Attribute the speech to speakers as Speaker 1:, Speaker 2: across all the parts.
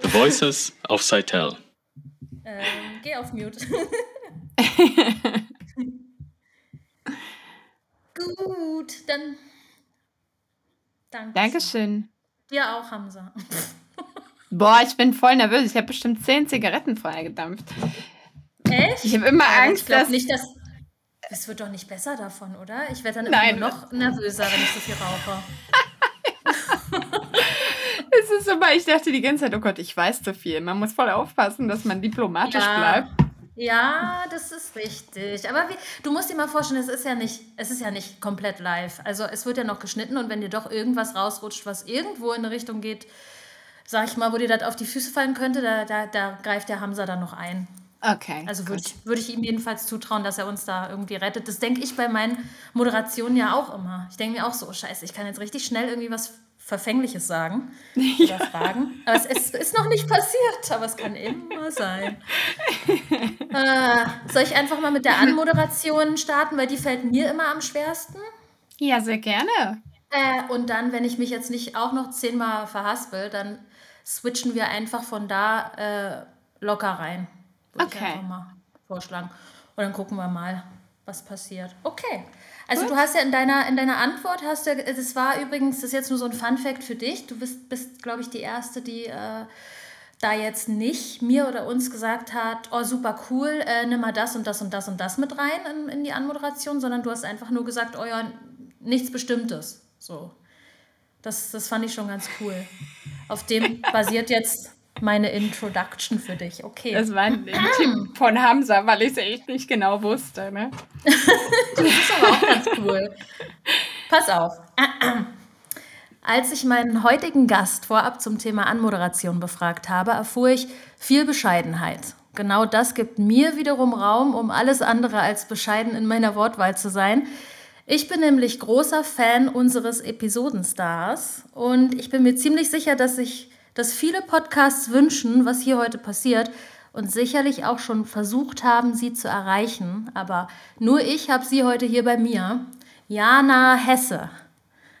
Speaker 1: The Voices of Seitel.
Speaker 2: Ähm, geh auf Mute. Gut, dann. Danke.
Speaker 3: Dankeschön.
Speaker 2: Dir auch, Hamza.
Speaker 3: Boah, ich bin voll nervös. Ich habe bestimmt zehn Zigaretten vorher gedampft.
Speaker 2: Echt?
Speaker 3: Ich habe immer
Speaker 2: Aber
Speaker 3: Angst,
Speaker 2: ich glaube
Speaker 3: dass.
Speaker 2: nicht, dass. Es wird doch nicht besser davon, oder? Ich werde dann immer
Speaker 3: Nein.
Speaker 2: noch nervöser, wenn ich so viel rauche.
Speaker 3: Es ist immer, ich dachte die ganze Zeit, oh Gott, ich weiß zu viel. Man muss voll aufpassen, dass man diplomatisch
Speaker 2: Ja.
Speaker 3: bleibt.
Speaker 2: Ja, das ist richtig. Aber wie, du musst dir mal vorstellen, es ist ja nicht, es ist ja nicht komplett live. Also es wird ja noch geschnitten und wenn dir doch irgendwas rausrutscht, was irgendwo in eine Richtung geht, sag ich mal, wo dir das auf die Füße fallen könnte, da, da, da greift der Hamza dann noch ein.
Speaker 3: Okay.
Speaker 2: Also würde ich, würde ich ihm jedenfalls zutrauen, dass er uns da irgendwie rettet. Das denke ich bei meinen Moderationen ja auch immer. Ich denke mir auch so, oh scheiße, ich kann jetzt richtig schnell irgendwie was Verfängliches sagen oder fragen. Aber es, es ist noch nicht passiert, aber es kann immer sein. Äh, soll ich einfach mal mit der Anmoderation starten, weil die fällt mir immer am schwersten?
Speaker 3: Ja, sehr gerne.
Speaker 2: Äh, und dann, wenn ich mich jetzt nicht auch noch zehnmal verhaspel, dann switchen wir einfach von da äh, locker rein. Würde ich
Speaker 3: Okay.
Speaker 2: einfach mal vorschlagen. Und dann gucken wir mal, was passiert. Okay. Also du hast ja in deiner, in deiner Antwort, hast du, ja- das war übrigens, das ist jetzt nur so ein Fun-Fact für dich. Du bist, bist glaube ich, die Erste, die äh, da jetzt nicht mir oder uns gesagt hat, oh super cool, äh, nimm mal das und das und das und das mit rein in, in die Anmoderation, sondern du hast einfach nur gesagt, oh ja, nichts Bestimmtes. So. Das, das fand ich schon ganz cool. Auf dem basiert jetzt meine Introduction für dich. Okay.
Speaker 3: Das war ein Tipp von Hamza, weil ich es echt nicht genau wusste. Ne?
Speaker 2: Das ist aber auch ganz cool. Pass auf. Als ich meinen heutigen Gast vorab zum Thema Anmoderation befragt habe, erfuhr ich viel Bescheidenheit. Genau das gibt mir wiederum Raum, um alles andere als bescheiden in meiner Wortwahl zu sein. Ich bin nämlich großer Fan unseres Episodenstars und ich bin mir ziemlich sicher, dass sich dass viele Podcasts wünschen, was hier heute passiert und sicherlich auch schon versucht haben, sie zu erreichen. Aber nur ich habe sie heute hier bei mir. Jana Hesse.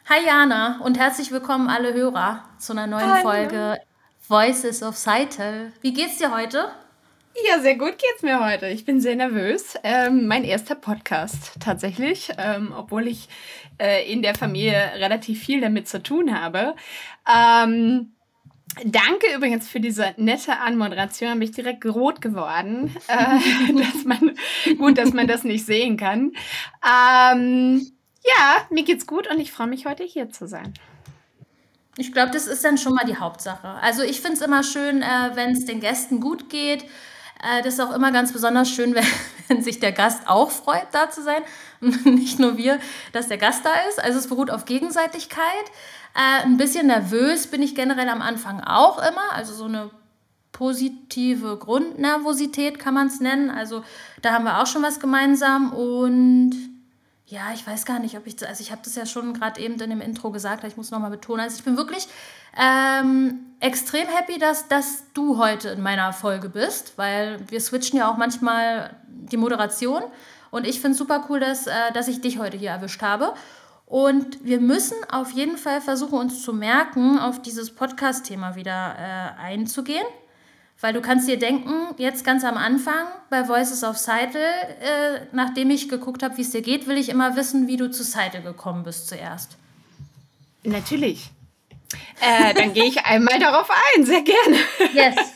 Speaker 2: Hi Jana und herzlich willkommen alle Hörer zu einer neuen
Speaker 3: Hallo.
Speaker 2: Folge Voices of Seitel. Wie geht's dir heute?
Speaker 3: Ja, sehr gut geht's mir heute. Ich bin sehr nervös. Ähm, mein erster Podcast tatsächlich, ähm, obwohl ich äh, in der Familie relativ viel damit zu tun habe. Ähm, danke übrigens für diese nette Anmoderation. Bin ich direkt rot geworden. Äh, dass man, gut, dass man das nicht sehen kann. Ähm, ja, mir geht's gut und ich freue mich heute hier zu sein.
Speaker 2: Ich glaube, das ist dann schon mal die Hauptsache. Also ich finde es immer schön, äh, wenn es den Gästen gut geht. Äh, das ist auch immer ganz besonders schön, wenn, wenn sich der Gast auch freut, da zu sein. Nicht nur wir, dass der Gast da ist. Also es beruht auf Gegenseitigkeit. Äh, ein bisschen nervös bin ich generell am Anfang auch immer. Also so eine positive Grundnervosität kann man es nennen. Also da haben wir auch schon was gemeinsam und ja, ich weiß gar nicht, ob ich, also ich habe das ja schon gerade eben in dem Intro gesagt, ich muss nochmal betonen. Also ich bin wirklich ähm, extrem happy, dass, dass du heute in meiner Folge bist, weil wir switchen ja auch manchmal die Moderation und ich finde es super cool, dass, äh, dass ich dich heute hier erwischt habe. Und wir müssen auf jeden Fall versuchen, uns zu merken, auf dieses Podcast-Thema wieder äh, einzugehen. Weil du kannst dir denken, jetzt ganz am Anfang bei Voices of Seidel, äh, nachdem ich geguckt habe, wie es dir geht, will ich immer wissen, wie du zu Seidel gekommen bist zuerst.
Speaker 3: Natürlich. Äh, dann gehe ich einmal darauf ein, sehr gerne.
Speaker 2: Yes.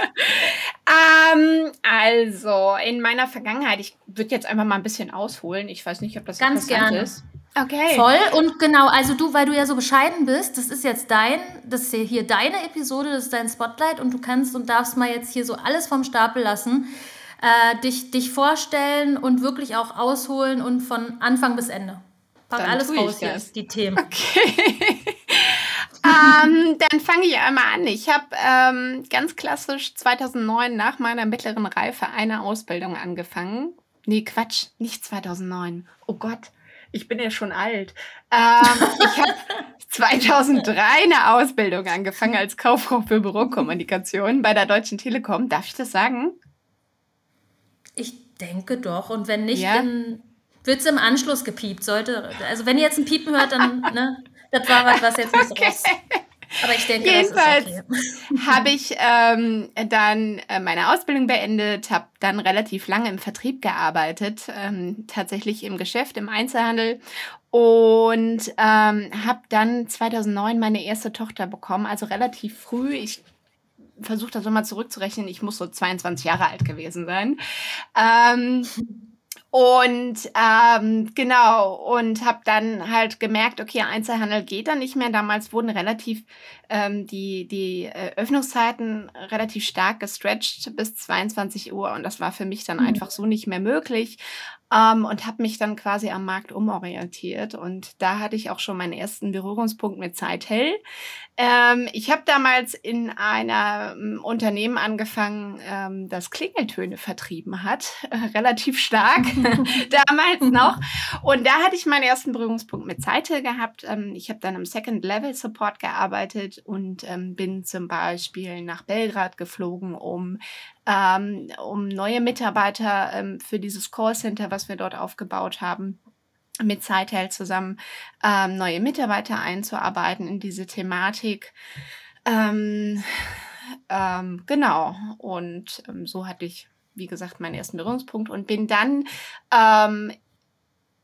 Speaker 3: Ähm, also, in meiner Vergangenheit, ich würde jetzt einfach mal ein bisschen ausholen. Ich weiß nicht, ob das
Speaker 2: Ganz
Speaker 3: interessant
Speaker 2: gerne.
Speaker 3: ist. Okay.
Speaker 2: Voll und genau, also du, weil du ja so bescheiden bist, das ist jetzt dein, das ist hier deine Episode, das ist dein Spotlight und du kannst und darfst mal jetzt hier so alles vom Stapel lassen, äh, dich, dich vorstellen und wirklich auch ausholen und von Anfang bis Ende. Pack
Speaker 3: Dann
Speaker 2: alles raus hier,
Speaker 3: das.
Speaker 2: die Themen.
Speaker 3: ähm, dann fange ich einmal an. Ich habe ähm, ganz klassisch 2009 nach meiner mittleren Reife eine Ausbildung angefangen. Nee, Quatsch, nicht 2009. Oh Gott, ich bin ja schon alt. Ähm, ich habe 2003 eine Ausbildung angefangen als Kauffrau für Bürokommunikation bei der Deutschen Telekom. Darf ich das sagen?
Speaker 2: Ich denke doch. Und wenn nicht, ja? dann wird es im Anschluss gepiept. Sollte, also wenn ihr jetzt ein Piepen hört, dann, ne, das war was, was jetzt nicht okay. raus. Aber ich denke,
Speaker 3: Jedenfalls
Speaker 2: okay.
Speaker 3: habe ich ähm, dann äh, meine Ausbildung beendet, habe dann relativ lange im Vertrieb gearbeitet, ähm, tatsächlich im Geschäft, im Einzelhandel und ähm, habe dann 2009 meine erste Tochter bekommen, also relativ früh. Ich versuche das nochmal zurückzurechnen. Ich muss so 22 Jahre alt gewesen sein. Ähm, und ähm, genau, und habe dann halt gemerkt, okay, Einzelhandel geht dann nicht mehr. Damals wurden relativ ähm, die, die äh, Öffnungszeiten relativ stark gestretched bis 22 Uhr und das war für mich dann mhm. einfach so nicht mehr möglich ähm, und habe mich dann quasi am Markt umorientiert. Und da hatte ich auch schon meinen ersten Berührungspunkt mit Zeithell. Ähm, ich habe damals in einem Unternehmen angefangen, ähm, das Klingeltöne vertrieben hat, äh, relativ stark damals noch. Und da hatte ich meinen ersten Berührungspunkt mit Zeithell gehabt. Ähm, ich habe dann im Second Level Support gearbeitet und ähm, bin zum Beispiel nach Belgrad geflogen, um ähm, um neue Mitarbeiter ähm, für dieses Callcenter, was wir dort aufgebaut haben, mit Zeitheld zusammen ähm, neue Mitarbeiter einzuarbeiten in diese Thematik. Ähm, ähm, genau, und ähm, so hatte ich, wie gesagt, meinen ersten Berührungspunkt und bin dann ähm,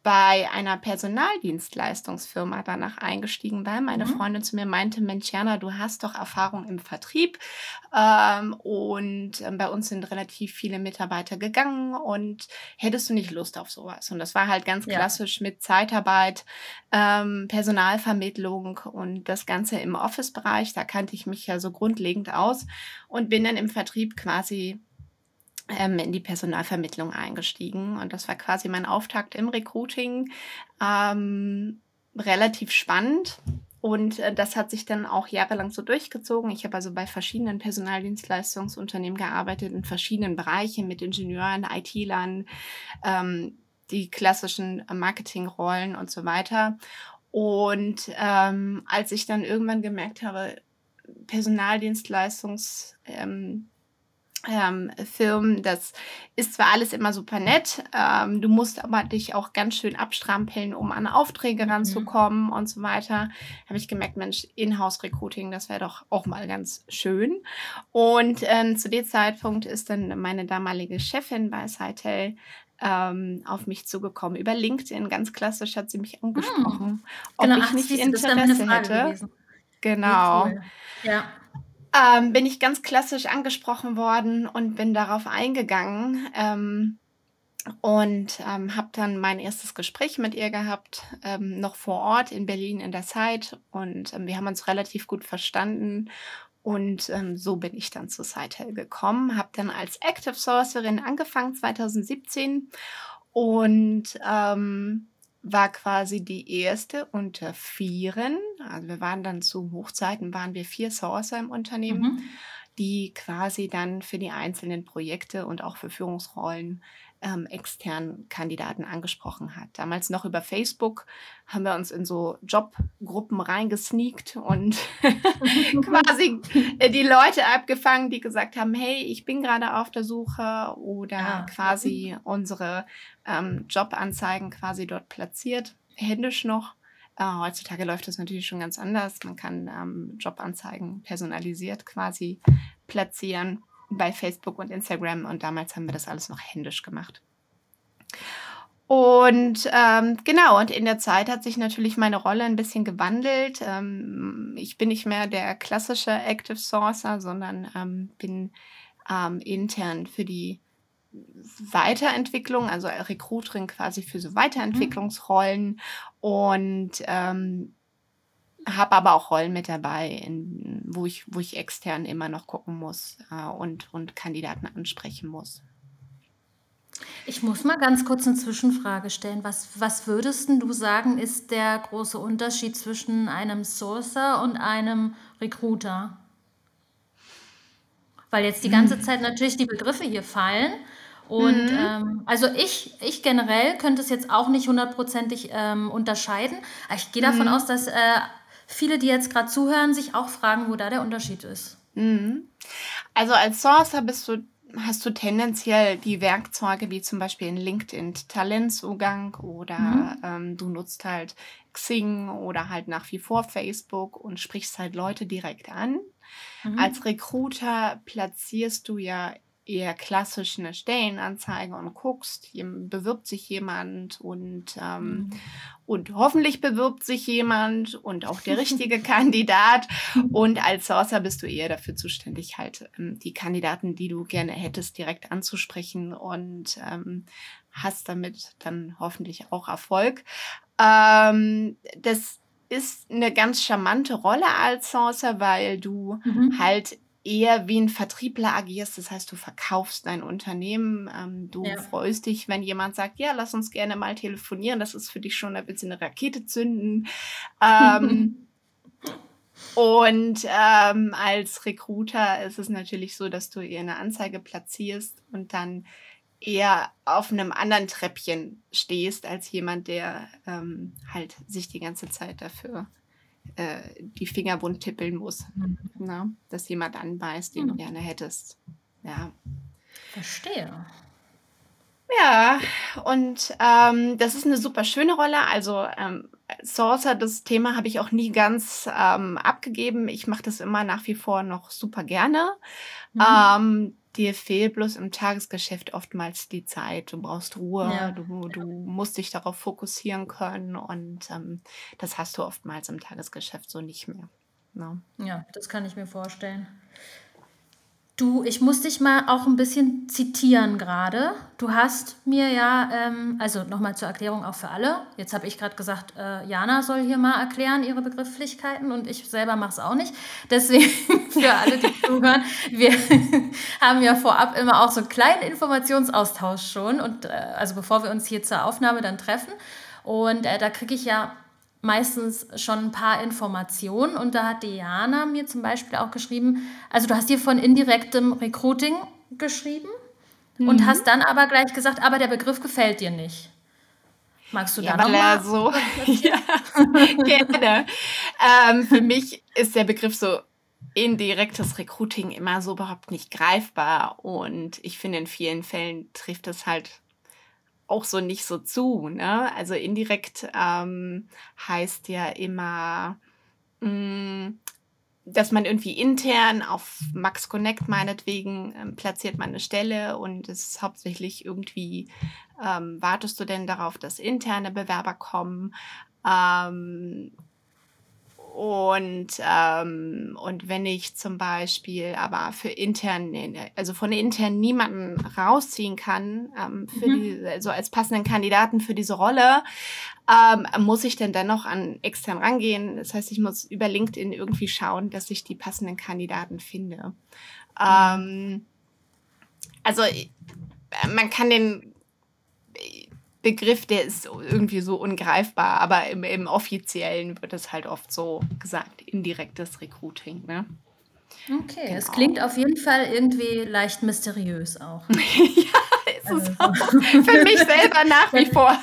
Speaker 3: bei einer Personaldienstleistungsfirma danach eingestiegen, weil meine mhm. Freundin zu mir meinte, Mensch, Jana, du hast doch Erfahrung im Vertrieb ähm, und ähm, bei uns sind relativ viele Mitarbeiter gegangen und hättest du nicht Lust auf sowas? Und das war halt ganz ja. klassisch mit Zeitarbeit, ähm, Personalvermittlung und das Ganze im Office-Bereich. Da kannte ich mich ja so grundlegend aus und bin dann im Vertrieb quasi ähm, in die Personalvermittlung eingestiegen. Und das war quasi mein Auftakt im Recruiting. Ähm, relativ spannend. Und äh, das hat sich dann auch jahrelang so durchgezogen. Ich habe also bei verschiedenen Personaldienstleistungsunternehmen gearbeitet, in verschiedenen Bereichen mit Ingenieuren, IT-Lern, ähm, die klassischen Marketingrollen und so weiter. Und ähm, als ich dann irgendwann gemerkt habe, Personaldienstleistungs ähm, ähm, Firmen. Das ist zwar alles immer super nett, ähm, du musst aber dich auch ganz schön abstrampeln, um an Aufträge mhm. ranzukommen mhm. und so weiter. Habe ich gemerkt, Mensch, Inhouse-Recruiting, das wäre doch auch mal ganz schön. Und ähm, zu dem Zeitpunkt ist dann meine damalige Chefin bei Sitel ähm, auf mich zugekommen. Über LinkedIn, ganz klassisch, hat sie mich hm. angesprochen, mhm. ob genau, ich nicht Interesse hätte. Gewesen. Genau. Ja ähm, bin ich ganz klassisch angesprochen worden und bin darauf eingegangen. Ähm, und ähm, habe dann mein erstes Gespräch mit ihr gehabt, ähm, noch vor Ort in Berlin in der Zeit. Und ähm, wir haben uns relativ gut verstanden. Und ähm, so bin ich dann zu Sitel gekommen, habe dann als Active Sourcerin angefangen 2017 und ähm, war quasi die erste unter vieren. Also wir waren dann zu Hochzeiten, waren wir vier Sourcer im Unternehmen, mhm. die quasi dann für die einzelnen Projekte und auch für Führungsrollen ähm, externen Kandidaten angesprochen hat. Damals noch über Facebook haben wir uns in so Jobgruppen reingesneakt und quasi äh, die Leute abgefangen, die gesagt haben, hey, ich bin gerade auf der Suche oder ja. quasi unsere ähm, Jobanzeigen quasi dort platziert, händisch noch. Äh, heutzutage läuft das natürlich schon ganz anders. Man kann ähm, Jobanzeigen personalisiert quasi platzieren bei Facebook und Instagram und damals haben wir das alles noch händisch gemacht. Und ähm, genau, und in der Zeit hat sich natürlich meine Rolle ein bisschen gewandelt. Ähm, ich bin nicht mehr der klassische Active Sourcer, sondern ähm, bin ähm, intern für die Weiterentwicklung, also Recruiterin quasi für so. Weiterentwicklungsrollen mhm. und ähm, habe aber auch Rollen mit dabei, in, wo, ich, wo ich extern immer noch gucken muss äh, und, und Kandidaten ansprechen muss.
Speaker 2: Ich muss mal ganz kurz eine Zwischenfrage stellen. Was, was würdest du sagen, ist der große Unterschied zwischen einem Sourcer und einem Recruiter? Weil jetzt die ganze hm. Zeit natürlich die Begriffe hier fallen. Und mhm. ähm, also ich, ich generell könnte es jetzt auch nicht hundertprozentig ähm, unterscheiden. Ich gehe davon mhm. aus, dass äh, viele, die jetzt gerade zuhören, sich auch fragen, wo da der Unterschied ist.
Speaker 3: Mhm. Also als Sourcer bist du, hast du tendenziell die Werkzeuge wie zum Beispiel in LinkedIn Talentzugang oder
Speaker 2: Mhm.
Speaker 3: ähm, du nutzt halt Xing oder halt nach wie vor Facebook und sprichst halt Leute direkt an.
Speaker 2: Mhm.
Speaker 3: Als Recruiter platzierst du ja eher klassisch eine Stellenanzeige und guckst, bewirbt sich jemand und, ähm,
Speaker 2: Mhm.
Speaker 3: und hoffentlich bewirbt sich jemand und auch der richtige Kandidat. Und als Sourcer bist du eher dafür zuständig, halt ähm, die Kandidaten, die du gerne hättest, direkt anzusprechen und ähm, hast damit dann hoffentlich auch Erfolg. Ähm, das ist eine ganz charmante Rolle als Sourcer, weil du
Speaker 2: Mhm.
Speaker 3: halt eher wie ein Vertriebler agierst. Das heißt, du verkaufst dein Unternehmen. Ähm, du
Speaker 2: Ja.
Speaker 3: freust dich, wenn jemand sagt, ja, lass uns gerne mal telefonieren. Das ist für dich schon ein bisschen eine Rakete zünden. Ähm, und ähm, als Recruiter ist es natürlich so, dass du eher eine Anzeige platzierst und dann eher auf einem anderen Treppchen stehst als jemand, der ähm, halt sich die ganze Zeit dafür äh, die Finger bunt tippeln muss.
Speaker 2: Mhm.
Speaker 3: Na? Dass jemand anbeißt, den du
Speaker 2: Mhm.
Speaker 3: gerne hättest. Ja.
Speaker 2: Verstehe.
Speaker 3: Ja, und ähm, das ist eine super schöne Rolle. Also ähm, Sourcer, das Thema habe ich auch nie ganz ähm, abgegeben. Ich mache das immer nach wie vor noch super gerne.
Speaker 2: Mhm.
Speaker 3: Ähm, dir fehlt bloß im Tagesgeschäft oftmals die Zeit. Du brauchst Ruhe,
Speaker 2: Ja.
Speaker 3: du, du musst dich darauf fokussieren können und ähm, das hast du oftmals im Tagesgeschäft so nicht mehr. Ne?
Speaker 2: Ja, das kann ich mir vorstellen. Du, ich muss dich mal auch ein bisschen zitieren gerade. Du hast mir ja, ähm, also nochmal zur Erklärung auch für alle. Jetzt habe ich gerade gesagt, äh, Jana soll hier mal erklären ihre Begrifflichkeiten und ich selber mache es auch nicht. Deswegen für alle, die zuhören, wir haben ja vorab immer auch so einen kleinen Informationsaustausch schon und äh, also bevor wir uns hier zur Aufnahme dann treffen. Und äh, da kriege ich ja meistens schon ein paar Informationen und da hat Diana mir zum Beispiel auch geschrieben, also du hast hier von indirektem Recruiting geschrieben und
Speaker 3: Mhm.
Speaker 2: hast dann aber gleich gesagt, aber der Begriff gefällt dir nicht. Magst du
Speaker 3: Ja,
Speaker 2: da nochmal?
Speaker 3: so. ja, gerne. Ähm, für mich ist der Begriff so indirektes Recruiting immer so überhaupt nicht greifbar. Und ich finde, in vielen Fällen trifft es halt auch so nicht so zu. Ne? Also indirekt ähm, heißt ja immer, mh, dass man irgendwie intern auf Max Connect meinetwegen ähm, platziert man eine Stelle und es ist hauptsächlich irgendwie, ähm, wartest du denn darauf, dass interne Bewerber kommen? Und, ähm, und wenn ich zum Beispiel aber für intern, also von intern niemanden rausziehen kann, ähm, für
Speaker 2: Mhm.
Speaker 3: die, also als passenden Kandidaten für diese Rolle, ähm, muss ich denn dennoch an extern rangehen. Das heißt, ich muss über LinkedIn irgendwie schauen, dass ich die passenden Kandidaten finde. Ähm, also äh, man kann den Begriff, der ist irgendwie so ungreifbar, aber im, im offiziellen wird es halt oft so gesagt, indirektes Recruiting. Ne?
Speaker 2: Okay, es
Speaker 3: Genau.
Speaker 2: klingt auf jeden Fall irgendwie leicht mysteriös auch.
Speaker 3: ja, ist
Speaker 2: Also
Speaker 3: es auch. Für mich selber nach wie vor.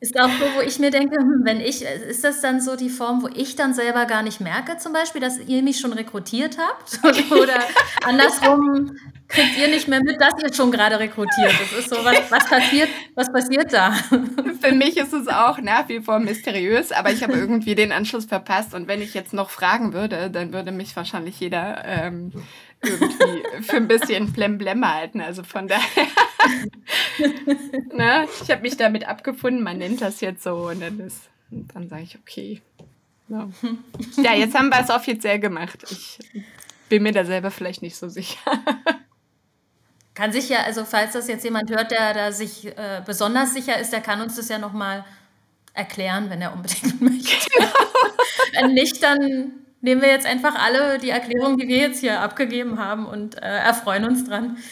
Speaker 2: Ist auch so, wo ich mir denke, hm, wenn ich, ist das dann so die Form, wo ich dann selber gar nicht merke, zum Beispiel, dass ihr mich schon rekrutiert habt? Oder andersrum kriegt ihr nicht mehr mit, dass ihr schon gerade rekrutiert. Das ist so, was, was passiert, was passiert da?
Speaker 3: Für mich ist es auch nach wie vor mysteriös, aber ich habe irgendwie den Anschluss verpasst. Und wenn ich jetzt noch fragen würde, dann würde mich wahrscheinlich jeder ähm, irgendwie für ein bisschen Blemblem halten. Also von daher, ne, ich habe mich damit abgefunden, man nennt das jetzt so und dann, dann sage ich, okay. Ja. ja, jetzt haben wir es offiziell gemacht. Ich bin mir da selber vielleicht nicht so sicher.
Speaker 2: Kann sich ja, also falls das jetzt jemand hört, der da sich äh, besonders sicher ist, der kann uns das ja nochmal erklären, wenn er unbedingt möchte. wenn nicht, dann nehmen wir jetzt einfach alle die Erklärung, die wir jetzt hier abgegeben haben und äh, erfreuen uns dran.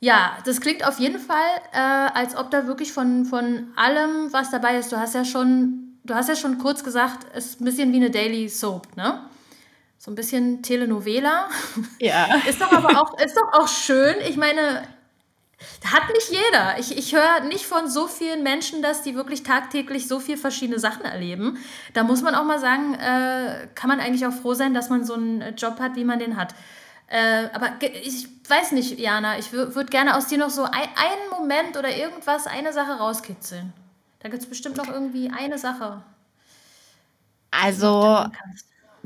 Speaker 2: Ja, das klingt auf jeden Fall, äh, als ob da wirklich von, von allem was dabei ist. Du hast ja schon, du hast ja schon kurz gesagt, es ist ein bisschen wie eine Daily Soap, ne? So ein bisschen Telenovela.
Speaker 3: Ja.
Speaker 2: Ist doch aber auch, ist doch auch schön. Ich meine, Hat nicht jeder. Ich, ich höre nicht von so vielen Menschen, dass die wirklich tagtäglich so viele verschiedene Sachen erleben. Da muss man auch mal sagen, äh, kann man eigentlich auch froh sein, dass man so einen Job hat, wie man den hat. Äh, aber ich weiß nicht, Jana, ich würde gerne aus dir noch so ein, einen Moment oder irgendwas, eine Sache rauskitzeln. Da gibt es bestimmt noch irgendwie eine Sache.
Speaker 3: Also,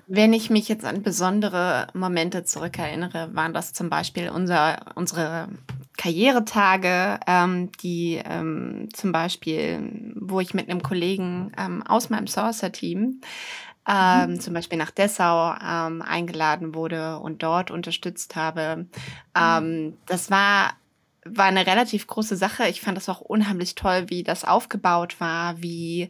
Speaker 3: wenn ich mich jetzt an besondere Momente zurückerinnere, waren das zum Beispiel unser, unsere Karrieretage, ähm, die ähm, zum Beispiel, wo ich mit einem Kollegen ähm, aus meinem Sourcer-Team ähm, mhm. zum Beispiel nach Dessau ähm, eingeladen wurde und dort unterstützt habe. Mhm. Ähm, das war war eine relativ große Sache. Ich fand das auch unheimlich toll, wie das aufgebaut war, wie,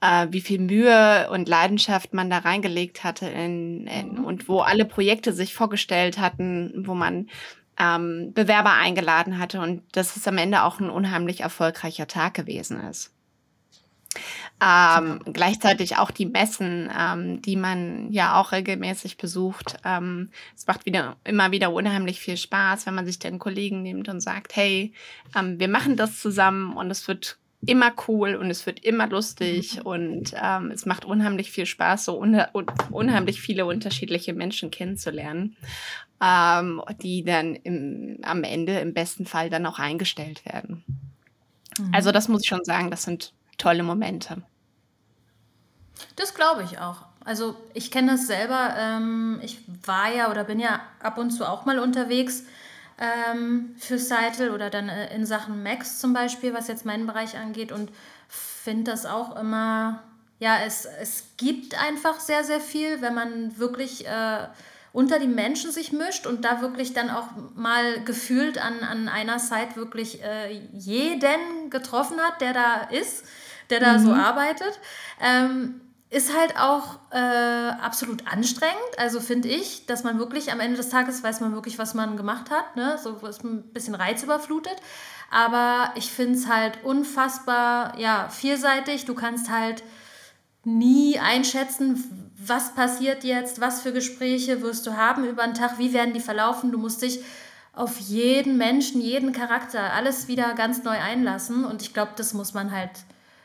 Speaker 3: äh, wie viel Mühe und Leidenschaft man da reingelegt hatte in, in, mhm. und wo alle Projekte sich vorgestellt hatten, wo man ähm, Bewerber eingeladen hatte und dass es am Ende auch ein unheimlich erfolgreicher Tag gewesen ist. Ähm, gleichzeitig auch die Messen, ähm, die man ja auch regelmäßig besucht. Ähm, es macht wieder, immer wieder unheimlich viel Spaß, wenn man sich den Kollegen nimmt und sagt, hey, ähm, wir machen das zusammen und es wird immer cool und es wird immer lustig mhm. und ähm, es macht unheimlich viel Spaß, so un unheimlich viele unterschiedliche Menschen kennenzulernen, ähm, die dann im, am Ende im besten Fall dann auch eingestellt werden. Also mhm. Also das muss ich schon sagen, das sind tolle Momente.
Speaker 2: Das glaube ich auch. Also ich kenne das selber. Ähm, ich war ja oder bin ja ab und zu auch mal unterwegs ähm, für Seitel oder dann äh, in Sachen Max zum Beispiel, was jetzt meinen Bereich angeht und finde das auch immer, ja, es, es gibt einfach sehr, sehr viel, wenn man wirklich äh, unter die Menschen sich mischt und da wirklich dann auch mal gefühlt an, an einer Zeit wirklich äh, jeden getroffen hat, der da ist, der da mhm. so arbeitet. Ähm, ist halt auch äh, absolut anstrengend. Also finde ich, dass man wirklich am Ende des Tages weiß man wirklich, was man gemacht hat. Ne? So ist ein bisschen reizüberflutet. Aber ich finde es halt unfassbar ja, vielseitig. Du kannst halt nie einschätzen, was passiert jetzt, was für Gespräche wirst du haben über den Tag, wie werden die verlaufen. Du musst dich auf jeden Menschen, jeden Charakter, alles wieder ganz neu einlassen. Und ich glaube, das muss man halt,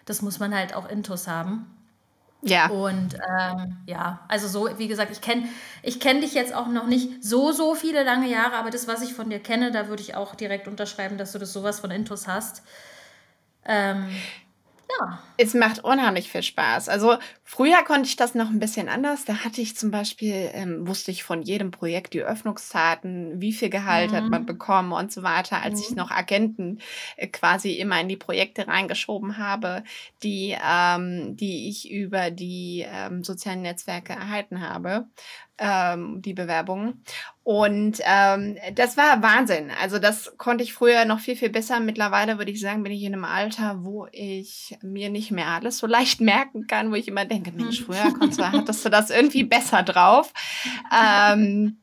Speaker 2: das muss man halt auch intus haben. Ja. Und ähm, ja, also so, wie gesagt, ich kenne ich kenn dich jetzt auch noch nicht so, so viele lange Jahre, aber das, was ich von dir kenne, da würde ich auch direkt unterschreiben, dass du das sowas von Intus hast. Ähm,
Speaker 3: ja. Es macht unheimlich viel Spaß. Also früher konnte ich das noch ein bisschen anders. Da hatte ich zum Beispiel, ähm, wusste ich von jedem Projekt die Öffnungszeiten, wie viel Gehalt mhm. hat man mhm. bekommen und so weiter, als mhm. ich noch Agenten äh, quasi immer in die Projekte reingeschoben habe, die, ähm, die ich über die ähm, sozialen Netzwerke erhalten habe ähm, die Bewerbungen. Und ähm, das war Wahnsinn. Also das konnte ich früher noch viel, viel besser. Mittlerweile würde ich sagen, bin ich in einem Alter, wo ich mir nicht mehr alles so leicht merken kann, wo ich immer denke, Mensch, früher konntest du, hattest du das irgendwie besser drauf. Ähm,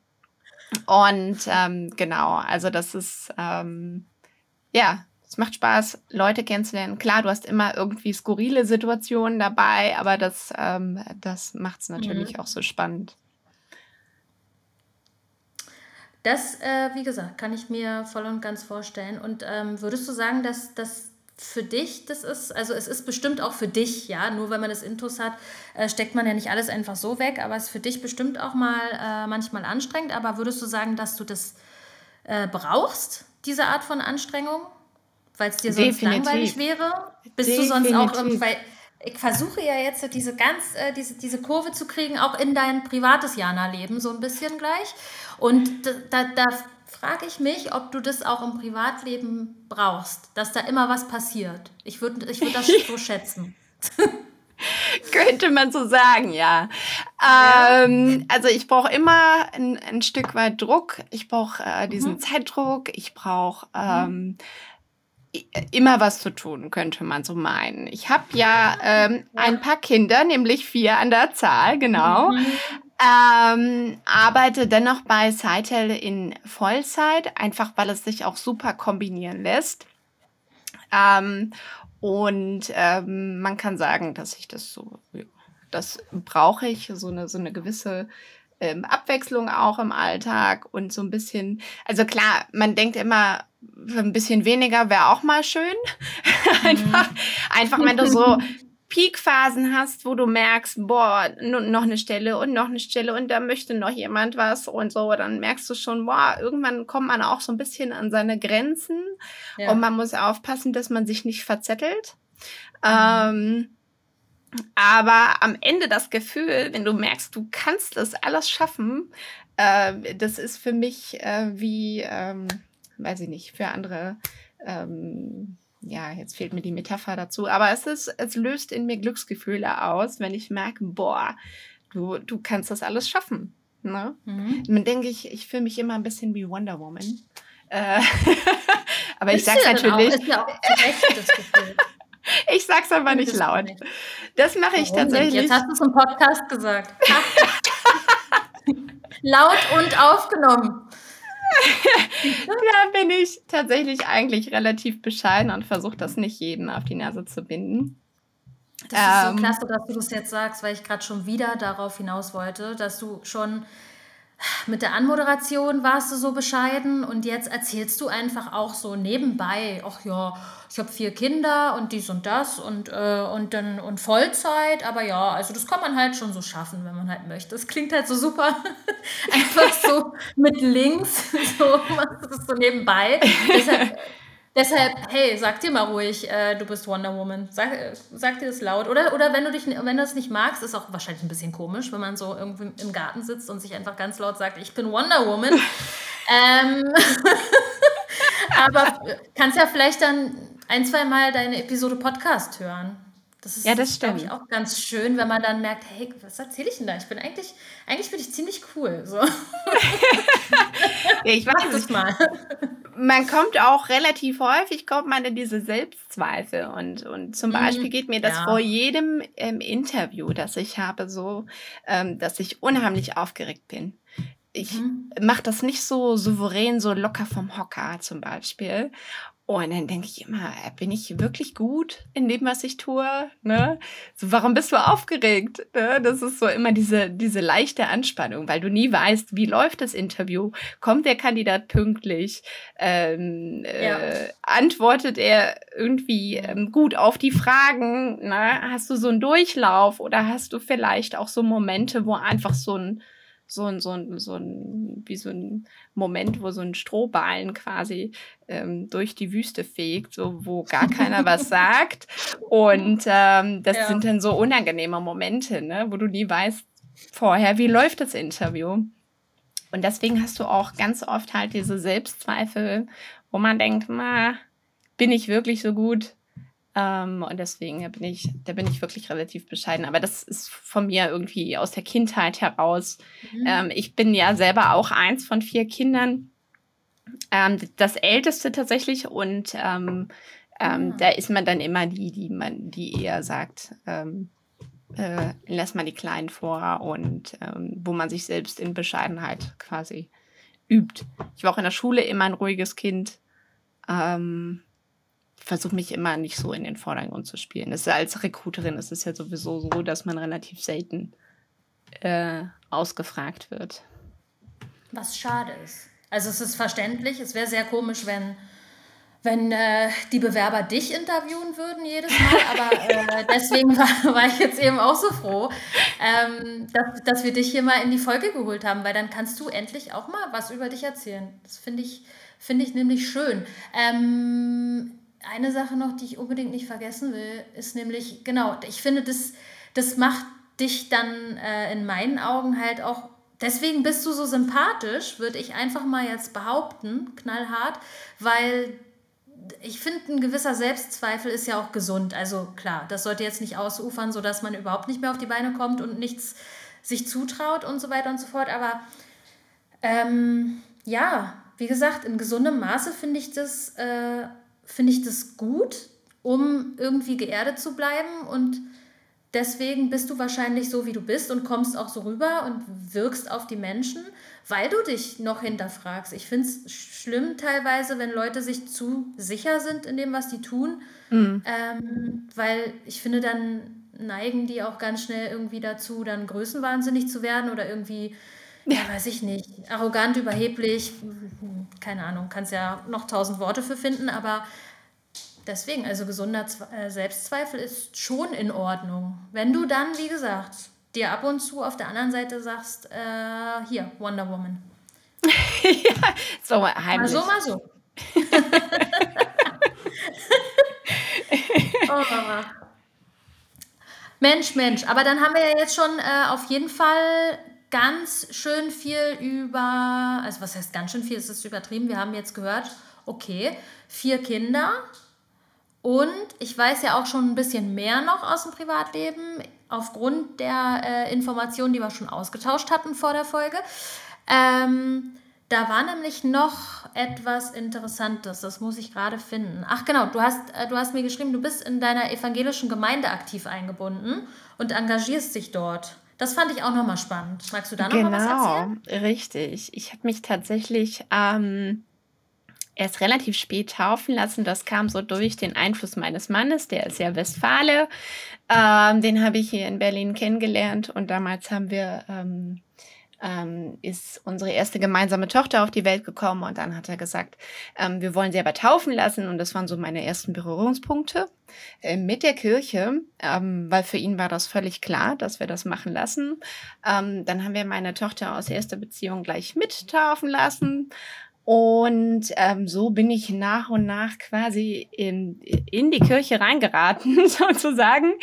Speaker 3: und ähm, genau, also das ist, ähm, ja, es macht Spaß, Leute kennenzulernen. Klar, du hast immer irgendwie skurrile Situationen dabei, aber das, ähm, das macht es natürlich mhm. auch so spannend.
Speaker 2: Das, äh, wie gesagt, kann ich mir voll und ganz vorstellen. Und ähm, würdest du sagen, dass das für dich das ist? Also es ist bestimmt auch für dich, ja, nur wenn man das Intus hat, äh, steckt man ja nicht alles einfach so weg, aber es ist für dich bestimmt auch mal äh, manchmal anstrengend. Aber würdest du sagen, dass du das äh, brauchst, diese Art von Anstrengung? Weil es dir sonst Definitiv. langweilig wäre? Bist Definitiv. du sonst auch irgendwie, weil ich versuche ja jetzt diese ganz, äh, diese, diese Kurve zu kriegen, auch in dein privates Jana-Leben so ein bisschen gleich. Und da, da frage ich mich, ob du das auch im Privatleben brauchst, dass da immer was passiert. Ich würde ich würd das so schätzen.
Speaker 3: Könnte man so sagen, ja. ja. Ähm, also ich brauche immer ein, ein, Stück weit Druck. Ich brauche äh, diesen mhm. Zeitdruck. Ich brauche ähm, immer was zu tun, könnte man so meinen. Ich habe ja ähm, ein paar Kinder, nämlich vier an der Zahl, genau. Mhm. Ähm, arbeite dennoch bei Sitel in Vollzeit, einfach weil es sich auch super kombinieren lässt. Ähm, und ähm, man kann sagen, dass ich das so, das brauche ich, so eine, so eine gewisse ähm, Abwechslung auch im Alltag und so ein bisschen, also klar, man denkt immer, ein bisschen weniger wäre auch mal schön. einfach, mhm. einfach, wenn du so Peakphasen hast, wo du merkst, boah, noch eine Stelle und noch eine Stelle und da möchte noch jemand was und so, dann merkst du schon, boah, irgendwann kommt man auch so ein bisschen an seine Grenzen ja. und man muss aufpassen, dass man sich nicht verzettelt. Mhm. Ähm, aber am Ende das Gefühl, wenn du merkst, du kannst das alles schaffen, äh, das ist für mich äh, wie, ähm, weiß ich nicht, für andere, ähm, ja, jetzt fehlt mir die Metapher dazu, aber es ist, es löst in mir Glücksgefühle aus, wenn ich merke, boah, du, du kannst das alles schaffen. Ne? Mhm. Dann denke ich, ich fühle mich immer ein bisschen wie Wonder Woman. Äh, aber ich sag's natürlich. Auch, ist ja. Ich sag's aber nicht das laut. Das mache ich Warum tatsächlich.
Speaker 2: Jetzt hast du es im Podcast gesagt. laut und aufgenommen.
Speaker 3: da bin ich tatsächlich eigentlich relativ bescheiden und versuche das nicht jeden auf die Nase zu binden.
Speaker 2: Das ist so ähm. klasse, dass du das jetzt sagst, weil ich gerade schon wieder darauf hinaus wollte, dass du schon mit der Anmoderation warst du so bescheiden und jetzt erzählst du einfach auch so nebenbei, ach ja, ich habe vier Kinder und dies und das und, äh, und dann und Vollzeit, aber ja, also das kann man halt schon so schaffen, wenn man halt möchte. Das klingt halt so super, einfach so mit links, so machst du das so nebenbei. Deshalb Deshalb, hey, sag dir mal ruhig, äh, du bist Wonder Woman. Sag, sag dir das laut. Oder, oder wenn du dich, wenn du es nicht magst, ist auch wahrscheinlich ein bisschen komisch, wenn man so irgendwie im Garten sitzt und sich einfach ganz laut sagt, ich bin Wonder Woman. ähm, aber kannst ja vielleicht dann ein, zwei Mal deine Episode Podcast hören. Das ist, ja, das glaube ich, auch ganz schön, wenn man dann merkt, hey, was erzähle ich denn da? Ich bin eigentlich, eigentlich bin ich ziemlich cool. So. ja,
Speaker 3: ich weiß es mal man kommt auch relativ häufig, kommt man in diese Selbstzweifel und, und zum mhm. Beispiel geht mir das ja. vor jedem ähm, Interview, das ich habe, so, ähm, dass ich unheimlich aufgeregt bin. Ich mhm. mache das nicht so souverän, so locker vom Hocker zum Beispiel. Und dann denke ich immer, äh, bin ich wirklich gut in dem, was ich tue? Ne? So, warum bist du aufgeregt? Ne? Das ist so immer diese, diese leichte Anspannung, weil du nie weißt, wie läuft das Interview? Kommt der Kandidat pünktlich? Ähm, ja. äh, antwortet er irgendwie ähm, gut auf die Fragen? Ne? Hast du so einen Durchlauf oder hast du vielleicht auch so Momente, wo einfach so ein so ein, so ein, so ein, wie so ein Moment, wo so ein Strohballen quasi ähm, durch die Wüste fegt, so wo gar keiner was sagt. Und ähm, das ja. sind dann so unangenehme Momente, ne, wo du nie weißt vorher, wie läuft das Interview. Und deswegen hast du auch ganz oft halt diese Selbstzweifel, wo man denkt, ma, bin ich wirklich so gut? Ähm, und deswegen bin ich, da bin ich wirklich relativ bescheiden. Aber das ist von mir irgendwie aus der Kindheit heraus. Mhm. Ähm, ich bin ja selber auch eins von vier Kindern. Ähm, das älteste tatsächlich und ähm, ähm, ah. da ist man dann immer die, die man, die eher sagt, ähm, äh, lässt man die Kleinen vor und wo man sich selbst in Bescheidenheit quasi übt. Ich war auch in der Schule immer ein ruhiges Kind. Ähm, versuche mich immer nicht so in den Vordergrund zu spielen. Das ist, als Recruiterin ist es ja sowieso so, dass man relativ selten äh, ausgefragt wird.
Speaker 2: Was schade ist. Also es ist verständlich, es wäre sehr komisch, wenn, wenn äh, die Bewerber dich interviewen würden jedes Mal, aber äh, deswegen war, war, ich jetzt eben auch so froh, ähm, dass, dass wir dich hier mal in die Folge geholt haben, weil dann kannst du endlich auch mal was über dich erzählen. Das finde ich, find ich nämlich schön. Ähm, eine Sache noch, die ich unbedingt nicht vergessen will, ist nämlich, genau, ich finde, das, das macht dich dann äh, in meinen Augen halt auch, deswegen bist du so sympathisch, würde ich einfach mal jetzt behaupten, knallhart, weil ich finde, ein gewisser Selbstzweifel ist ja auch gesund. Also klar, das sollte jetzt nicht ausufern, sodass man überhaupt nicht mehr auf die Beine kommt und nichts sich zutraut und so weiter und so fort. Aber ähm, ja, wie gesagt, in gesundem Maße finde ich das äh, finde ich das gut, um irgendwie geerdet zu bleiben und deswegen bist du wahrscheinlich so, wie du bist und kommst auch so rüber und wirkst auf die Menschen, weil du dich noch hinterfragst. Ich finde es schlimm teilweise, wenn Leute sich zu sicher sind in dem, was die tun, mhm. ähm, weil ich finde, dann neigen die auch ganz schnell irgendwie dazu, dann größenwahnsinnig zu werden oder irgendwie ja, weiß ich nicht, arrogant, überheblich, keine Ahnung, kannst ja noch tausend Worte für finden, aber deswegen, also gesunder äh, Selbstzweifel ist schon in Ordnung. Wenn du dann, wie gesagt, dir ab und zu auf der anderen Seite sagst, äh, hier, Wonder Woman.
Speaker 3: ja, so heimlich.
Speaker 2: Mal so, mal so. oh. Mensch, Mensch, aber dann haben wir ja jetzt schon äh, auf jeden Fall ganz schön viel über, also was heißt ganz schön viel, ist es übertrieben, wir haben jetzt gehört, okay, vier Kinder und ich weiß ja auch schon ein bisschen mehr noch aus dem Privatleben, aufgrund der äh, Informationen, die wir schon ausgetauscht hatten vor der Folge. Ähm, da war nämlich noch etwas Interessantes, das muss ich gerade finden. Ach genau, du hast, äh, du hast mir geschrieben, du bist in deiner evangelischen Gemeinde aktiv eingebunden und engagierst dich dort. Das fand ich auch nochmal spannend. Magst du da
Speaker 3: genau,
Speaker 2: noch mal was erzählen?
Speaker 3: Genau, richtig. Ich habe mich tatsächlich ähm, erst relativ spät taufen lassen. Das kam so durch den Einfluss meines Mannes, der ist ja Westfale. Ähm, den habe ich hier in Berlin kennengelernt und damals haben wir ähm, ähm, ist unsere erste gemeinsame Tochter auf die Welt gekommen und dann hat er gesagt, ähm, wir wollen sie aber taufen lassen. Und das waren so meine ersten Berührungspunkte äh, mit der Kirche, ähm, weil für ihn war das völlig klar, dass wir das machen lassen. Ähm, dann haben wir meine Tochter aus erster Beziehung gleich mit taufen lassen und ähm, so bin ich nach und nach quasi in, in die Kirche reingeraten, sozusagen.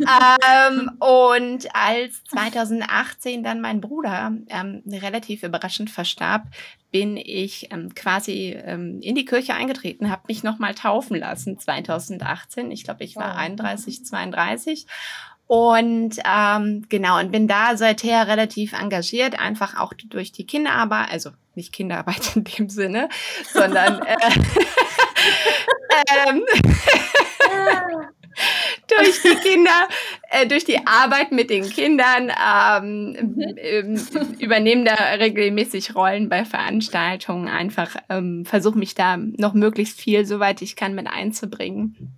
Speaker 3: ähm, und als 2018 dann mein Bruder ähm, relativ überraschend verstarb, bin ich ähm, quasi ähm, in die Kirche eingetreten, habe mich nochmal taufen lassen 2018. Ich glaube, ich war 31, 32 und ähm, genau, und bin da seither relativ engagiert, einfach auch durch die Kinderarbeit, also nicht Kinderarbeit in dem Sinne, sondern äh, ähm, durch die Kinder, äh, durch die Arbeit mit den Kindern ähm, ähm, übernehme da regelmäßig Rollen bei Veranstaltungen. Einfach ähm, versuche mich da noch möglichst viel, soweit ich kann, mit einzubringen.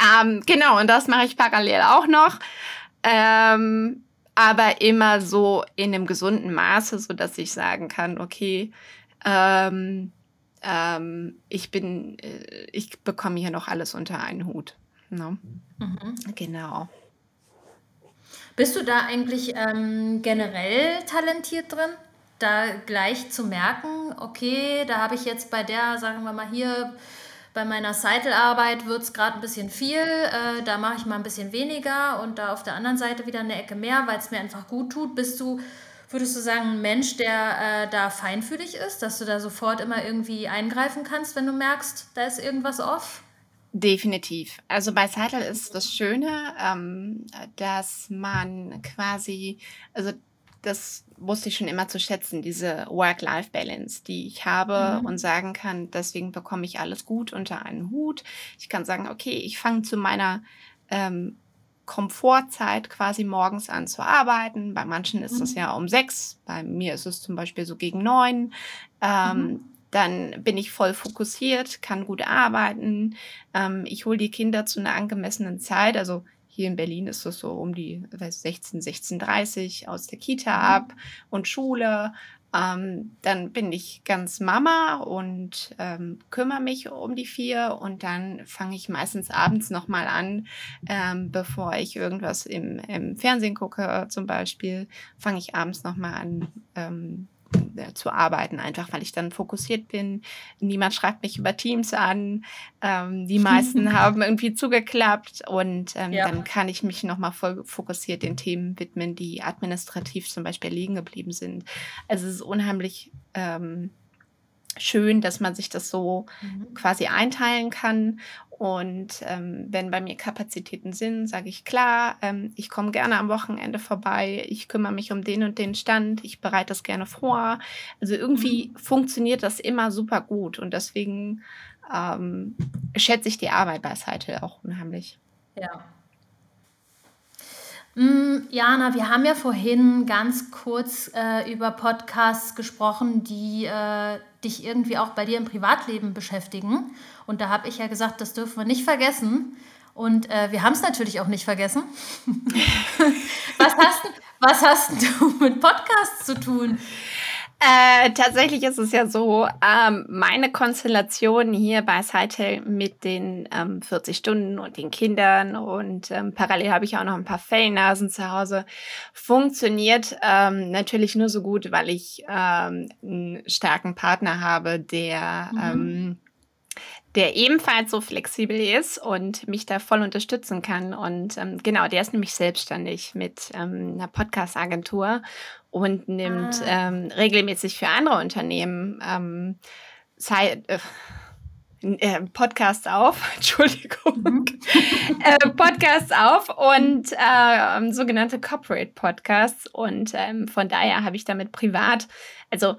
Speaker 3: Ähm, genau, und das mache ich parallel auch noch. Ähm, aber immer so in einem gesunden Maße, so dass ich sagen kann, okay, ähm, ähm, ich bin, äh, ich bekomme hier noch alles unter einen Hut. Ne? Mhm. Genau.
Speaker 2: Bist du da eigentlich ähm, generell talentiert drin? Da gleich zu merken, okay, da habe ich jetzt bei der, sagen wir mal hier, bei meiner Seitelarbeit wird es gerade ein bisschen viel, äh, da mache ich mal ein bisschen weniger und da auf der anderen Seite wieder eine Ecke mehr, weil es mir einfach gut tut. Bist du, würdest du sagen, ein Mensch, der äh, da feinfühlig ist, dass du da sofort immer irgendwie eingreifen kannst, wenn du merkst, da ist irgendwas off?
Speaker 3: Definitiv. Also bei Seitel ist das Schöne, ähm, dass man quasi, also das wusste ich schon immer zu schätzen, diese Work-Life-Balance, die ich habe mhm. und sagen kann, deswegen bekomme ich alles gut unter einen Hut. Ich kann sagen, okay, ich fange zu meiner ähm, Komfortzeit quasi morgens an zu arbeiten. Bei manchen ist es mhm. ja um sechs, bei mir ist es zum Beispiel so gegen neun. Ähm, mhm. Dann bin ich voll fokussiert, kann gut arbeiten. Ähm, ich hole die Kinder zu einer angemessenen Zeit. Also hier in Berlin ist es so um die 16, 16.30 aus der Kita mhm. ab und Schule. Ähm, dann bin ich ganz Mama und ähm, kümmere mich um die vier und dann fange ich meistens abends nochmal an, ähm, bevor ich irgendwas im, im Fernsehen gucke zum Beispiel, fange ich abends nochmal an, ähm, äh, zu arbeiten, einfach weil ich dann fokussiert bin. Niemand schreibt mich über Teams an. Ähm, die meisten haben irgendwie zugeklappt und ähm, ja. dann kann ich mich nochmal voll fokussiert den Themen widmen, die administrativ zum Beispiel liegen geblieben sind. Also es ist unheimlich ähm, schön, dass man sich das so mhm. quasi einteilen kann. Und ähm, wenn bei mir Kapazitäten sind, sage ich klar, ähm, ich komme gerne am Wochenende vorbei, ich kümmere mich um den und den Stand, ich bereite das gerne vor. Also irgendwie mhm. funktioniert das immer super gut und deswegen ähm, schätze ich die Arbeit bei Seite auch unheimlich.
Speaker 2: Ja. Mm, Jana, wir haben ja vorhin ganz kurz äh, über Podcasts gesprochen, die äh, dich irgendwie auch bei dir im Privatleben beschäftigen. Und da habe ich ja gesagt, das dürfen wir nicht vergessen. Und äh, wir haben es natürlich auch nicht vergessen. was, hast, was hast du mit Podcasts zu tun?
Speaker 3: Äh, tatsächlich ist es ja so, ähm, meine Konstellation hier bei Sightel mit den ähm, 40 Stunden und den Kindern und ähm, parallel habe ich auch noch ein paar Fellnasen zu Hause, funktioniert ähm, natürlich nur so gut, weil ich ähm, einen starken Partner habe, der mhm. ähm, der ebenfalls so flexibel ist und mich da voll unterstützen kann. Und ähm, genau, der ist nämlich selbstständig mit ähm, einer Podcast-Agentur und nimmt ah. ähm, regelmäßig für andere Unternehmen ähm, Zeit, äh, äh, Podcasts auf, Entschuldigung, mhm. äh, Podcasts auf und äh, sogenannte Corporate Podcasts. Und ähm, von daher habe ich damit privat, also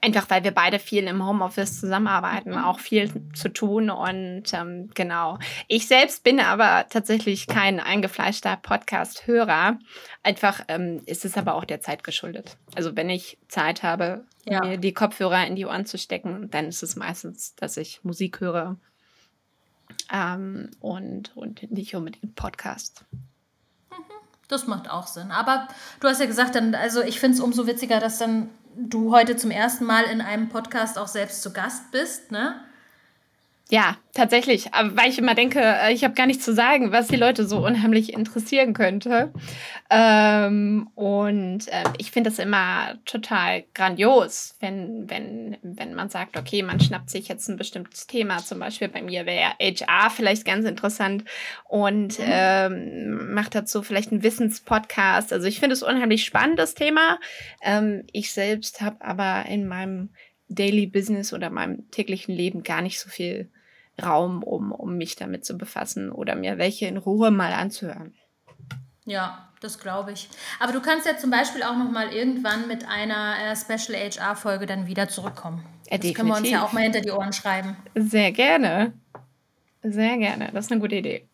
Speaker 3: einfach weil wir beide viel im Homeoffice zusammenarbeiten, mhm. auch viel zu tun. Und ähm, genau. Ich selbst bin aber tatsächlich kein eingefleischter Podcast-Hörer. Einfach ähm, ist es aber auch der Zeit geschuldet. Also wenn ich Zeit habe, ja. mir die Kopfhörer in die Ohren zu stecken, dann ist es meistens, dass ich Musik höre. Ähm, und, und nicht unbedingt Podcast.
Speaker 2: Mhm. Das macht auch Sinn. Aber du hast ja gesagt, dann, also ich finde es umso witziger, dass dann du heute zum ersten Mal in einem Podcast auch selbst zu Gast bist, ne?
Speaker 3: Ja, tatsächlich. Aber weil ich immer denke, äh, ich habe gar nichts zu sagen, was die Leute so unheimlich interessieren könnte. Ähm, und äh, ich finde das immer total grandios, wenn, wenn, wenn man sagt, okay, man schnappt sich jetzt ein bestimmtes Thema. Zum Beispiel bei mir wäre HR vielleicht ganz interessant und mhm. ähm, macht dazu vielleicht einen Wissenspodcast. Also ich finde es unheimlich spannendes Thema. Ähm, ich selbst habe aber in meinem Daily Business oder meinem täglichen Leben gar nicht so viel Raum, um, um mich damit zu befassen oder mir welche in Ruhe mal anzuhören.
Speaker 2: Ja, das glaube ich. Aber du kannst ja zum Beispiel auch noch mal irgendwann mit einer äh, Special HR-Folge dann wieder zurückkommen. Ja, das können wir uns ja auch mal hinter die Ohren schreiben.
Speaker 3: Sehr gerne. Sehr gerne. Das ist eine gute Idee.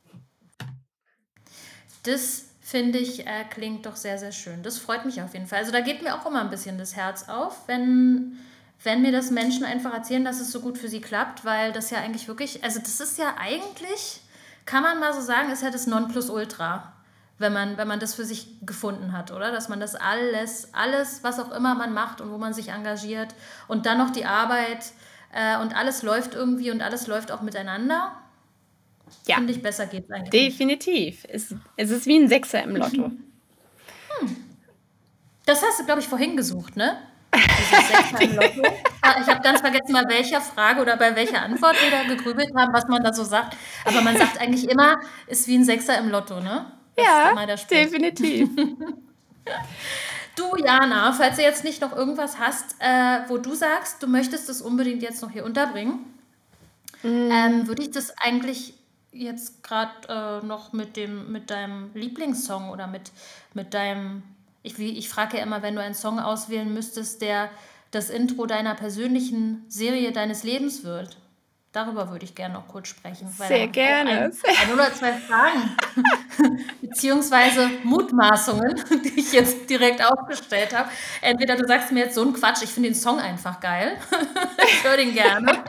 Speaker 2: Das finde ich, äh, klingt doch sehr, sehr schön. Das freut mich auf jeden Fall. Also da geht mir auch immer ein bisschen das Herz auf, wenn wenn mir das Menschen einfach erzählen, dass es so gut für sie klappt, weil das ja eigentlich wirklich, also das ist ja eigentlich, kann man mal so sagen, ist ja das Nonplusultra, wenn man, wenn man das für sich gefunden hat, oder? Dass man das alles, alles, was auch immer man macht und wo man sich engagiert und dann noch die Arbeit äh, und alles läuft irgendwie und alles läuft auch miteinander. Ja. Finde ich, besser geht eigentlich.
Speaker 3: Definitiv. Es, es ist wie ein Sechser im Lotto.
Speaker 2: Hm. Das hast du, glaube ich, vorhin gesucht, ne? Ah, ich habe ganz vergessen, bei welcher Frage oder bei welcher Antwort wir da gegrübelt haben, was man da so sagt. Aber man sagt eigentlich immer, ist wie ein Sechser im Lotto, ne?
Speaker 3: Das ja, definitiv.
Speaker 2: Du, Jana, falls du jetzt nicht noch irgendwas hast, äh, wo du sagst, du möchtest das unbedingt jetzt noch hier unterbringen, mm. ähm, würde ich das eigentlich jetzt gerade äh, noch mit, dem, mit deinem Lieblingssong oder mit, mit deinem ich, ich frage ja immer, wenn du einen Song auswählen müsstest, der das Intro deiner persönlichen Serie deines Lebens wird. Darüber würde ich gerne noch kurz sprechen.
Speaker 3: Sehr gerne.
Speaker 2: Ein, ein oder zwei Fragen, beziehungsweise Mutmaßungen, die ich jetzt direkt aufgestellt habe. Entweder du sagst mir jetzt so einen Quatsch, ich finde den Song einfach geil, ich höre den gerne,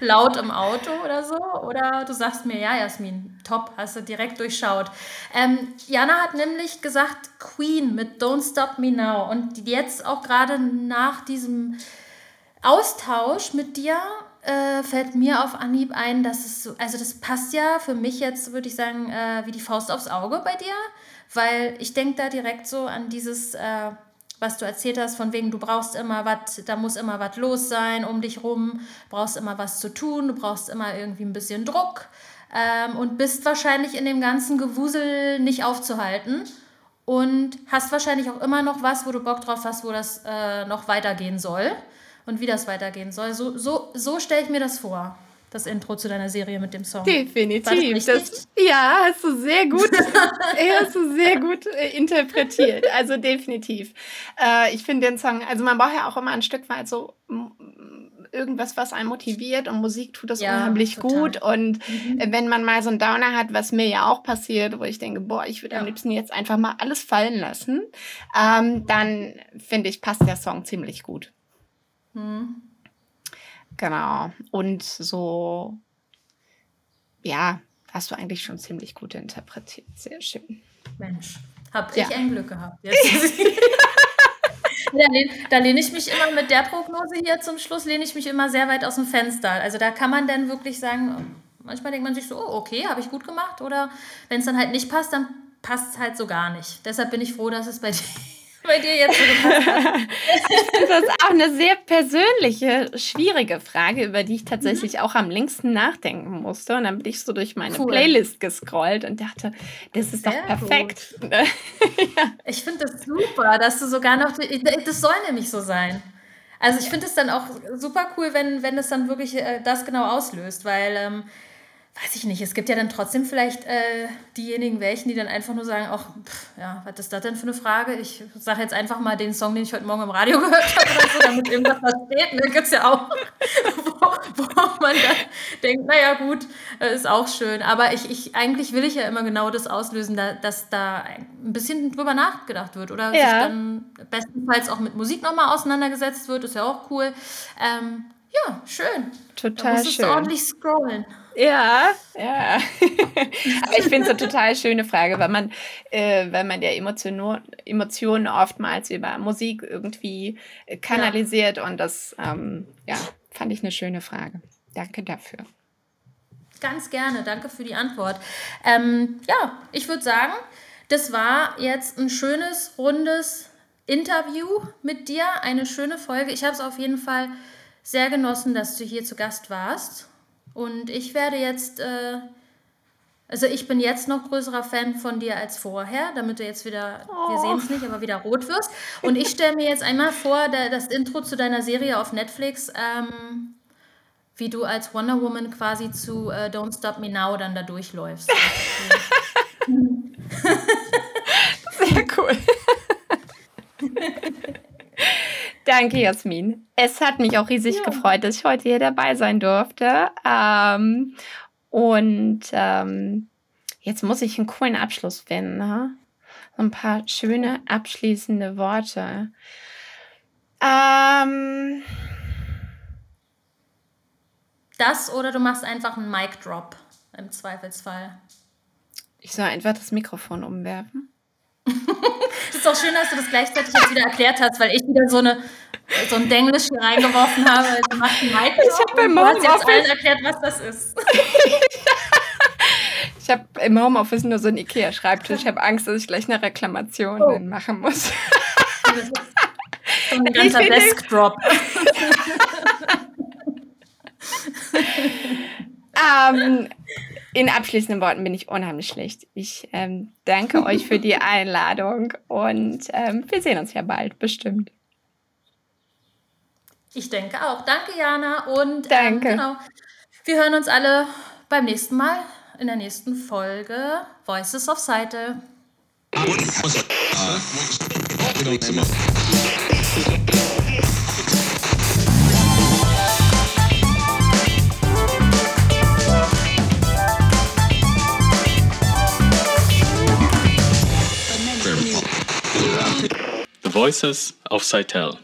Speaker 2: laut im Auto oder so. Oder du sagst mir, ja, Jasmin, top, hast du direkt durchschaut. Ähm, Jana hat nämlich gesagt, Queen mit Don't Stop Me Now. Und jetzt auch gerade nach diesem Austausch mit dir äh, fällt mir auf Anhieb ein, dass es so, also das passt ja für mich jetzt, würde ich sagen, äh, wie die Faust aufs Auge bei dir, weil ich denke da direkt so an dieses, äh, was du erzählt hast, von wegen, du brauchst immer was, da muss immer was los sein um dich rum, brauchst immer was zu tun, du brauchst immer irgendwie ein bisschen Druck ähm, und bist wahrscheinlich in dem ganzen Gewusel nicht aufzuhalten und hast wahrscheinlich auch immer noch was, wo du Bock drauf hast, wo das äh, noch weitergehen soll und wie das weitergehen soll. So, so, so stelle ich mir das vor, das Intro zu deiner Serie mit dem Song.
Speaker 3: Definitiv. Das, ja, hast du sehr gut, hast du sehr gut äh, interpretiert. Also definitiv. Äh, ich finde den Song, also man braucht ja auch immer ein Stück weit so irgendwas, was einen motiviert und Musik tut das ja, unheimlich total. gut. Und mhm. wenn man mal so einen Downer hat, was mir ja auch passiert, wo ich denke, boah, ich würde ja. am liebsten jetzt einfach mal alles fallen lassen, ähm, dann finde ich, passt der Song ziemlich gut. Mhm. Genau. Und so, ja, hast du eigentlich schon ziemlich gut interpretiert. Sehr schön.
Speaker 2: Mensch. Hab ich ein Glück gehabt. da, lehne, da lehne ich mich immer mit der Prognose hier zum Schluss, lehne ich mich immer sehr weit aus dem Fenster. Also da kann man dann wirklich sagen, manchmal denkt man sich so, oh, okay, habe ich gut gemacht. Oder wenn es dann halt nicht passt, dann passt es halt so gar nicht. Deshalb bin ich froh, dass es bei dir bei dir jetzt so gepasst hat.
Speaker 3: das ist auch eine sehr persönliche, schwierige Frage, über die ich tatsächlich mhm. auch am längsten nachdenken musste. Und dann bin ich so durch meine cool. Playlist gescrollt und dachte, das ist sehr doch perfekt. ja.
Speaker 2: Ich finde das super, dass du sogar noch, das soll nämlich so sein. Also ich finde es dann auch super cool, wenn, wenn es dann wirklich äh, das genau auslöst, weil ähm, weiß ich nicht, es gibt ja dann trotzdem vielleicht äh, diejenigen welchen, die dann einfach nur sagen, ach, ja, was ist das denn für eine Frage? Ich sage jetzt einfach mal den Song, den ich heute Morgen im Radio gehört habe oder so, damit irgendwas versteht. Da gibt es ja auch, wo, wo, man dann denkt, naja gut, äh, ist auch schön. Aber ich, ich, eigentlich will ich ja immer genau das auslösen, da, dass da ein bisschen drüber nachgedacht wird oder ja. sich dann bestenfalls auch mit Musik nochmal auseinandergesetzt wird, ist ja auch cool. Ähm, ja, schön.
Speaker 3: Total da musst schön.
Speaker 2: Ordentlich scrollen.
Speaker 3: Ja, ja. Aber ich finde es eine total schöne Frage, weil man, äh, weil man ja Emotionen, Emotionen oftmals über Musik irgendwie kanalisiert ja. und das, ähm, ja, fand ich eine schöne Frage. Danke dafür.
Speaker 2: Ganz gerne, danke für die Antwort. Ähm, ja, ich würde sagen, das war jetzt ein schönes, rundes Interview mit dir, eine schöne Folge. Ich habe es auf jeden Fall sehr genossen, dass du hier zu Gast warst. Und ich werde jetzt, äh, also ich bin jetzt noch größerer Fan von dir als vorher, damit du jetzt wieder, oh. wir sehen es nicht, aber wieder rot wirst. Und ich stelle mir jetzt einmal vor, der, das Intro zu deiner Serie auf Netflix, ähm, wie du als Wonder Woman quasi zu äh, Don't Stop Me Now dann da durchläufst
Speaker 3: cool. Danke, Jasmin. Es hat mich auch riesig ja. gefreut, dass ich heute hier dabei sein durfte. Ähm, und ähm, jetzt muss ich einen coolen Abschluss finden. Ne? So ein paar schöne abschließende Worte. Ähm,
Speaker 2: das oder du machst einfach einen Mic Drop im Zweifelsfall.
Speaker 3: Ich soll einfach das Mikrofon umwerfen.
Speaker 2: Es ist auch schön, dass du das gleichzeitig jetzt wieder erklärt hast, weil ich wieder so, eine, so ein Denglisch hier reingeworfen habe. Du machst einen ich habe im Homeoffice allen erklärt, was das ist.
Speaker 3: ich habe im Homeoffice nur so einen Ikea-Schreibtisch. Ich habe Angst, dass ich gleich eine Reklamation oh. machen muss. Das ist
Speaker 2: so ein ganzer Desk-Drop.
Speaker 3: ähm, in abschließenden Worten bin ich unheimlich schlecht. Ich ähm, danke euch für die Einladung und ähm, wir sehen uns ja bald, bestimmt.
Speaker 2: Ich denke auch. Danke, Jana. Und
Speaker 3: ähm, danke.
Speaker 2: Ähm, genau, wir hören uns alle beim nächsten Mal in der nächsten Folge Voices of Seite.
Speaker 1: Voices of Seitel.